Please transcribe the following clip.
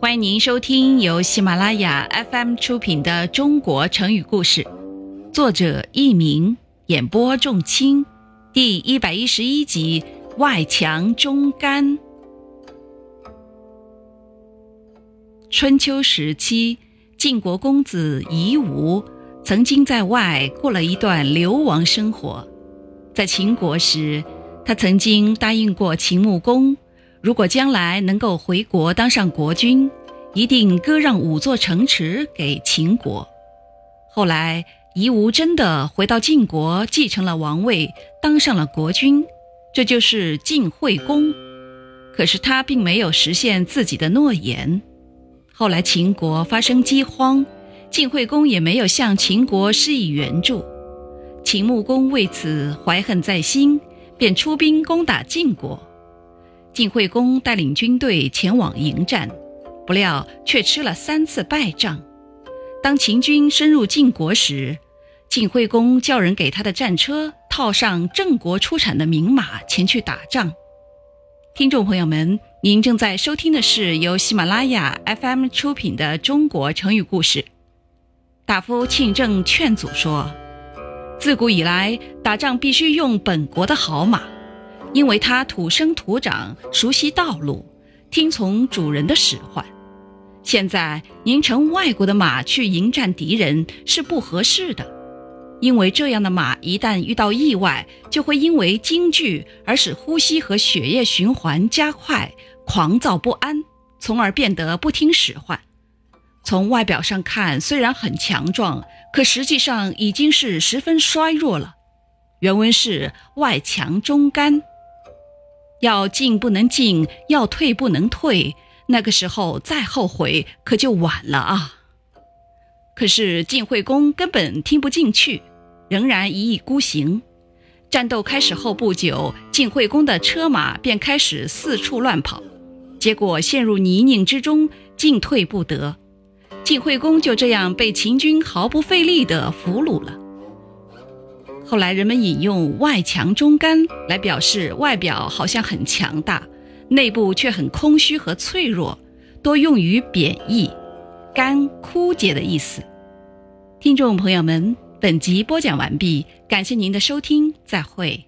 欢迎您收听由喜马拉雅 FM 出品的《中国成语故事》，作者佚名，演播仲卿，第一百一十一集《外强中干》。春秋时期，晋国公子夷吾曾经在外过了一段流亡生活。在秦国时，他曾经答应过秦穆公。如果将来能够回国当上国君，一定割让五座城池给秦国。后来，夷吾真的回到晋国，继承了王位，当上了国君，这就是晋惠公。可是他并没有实现自己的诺言。后来秦国发生饥荒，晋惠公也没有向秦国施以援助。秦穆公为此怀恨在心，便出兵攻打晋国。晋惠公带领军队前往迎战，不料却吃了三次败仗。当秦军深入晋国时，晋惠公叫人给他的战车套上郑国出产的名马，前去打仗。听众朋友们，您正在收听的是由喜马拉雅 FM 出品的《中国成语故事》。大夫庆正劝阻说：“自古以来，打仗必须用本国的好马。”因为它土生土长，熟悉道路，听从主人的使唤。现在您乘外国的马去迎战敌人是不合适的，因为这样的马一旦遇到意外，就会因为惊惧而使呼吸和血液循环加快，狂躁不安，从而变得不听使唤。从外表上看，虽然很强壮，可实际上已经是十分衰弱了。原文是外强中干。要进不能进，要退不能退，那个时候再后悔可就晚了啊！可是晋惠公根本听不进去，仍然一意孤行。战斗开始后不久，晋惠公的车马便开始四处乱跑，结果陷入泥泞之中，进退不得。晋惠公就这样被秦军毫不费力地俘虏了。后来人们引用“外强中干”来表示外表好像很强大，内部却很空虚和脆弱，多用于贬义，干枯竭的意思。听众朋友们，本集播讲完毕，感谢您的收听，再会。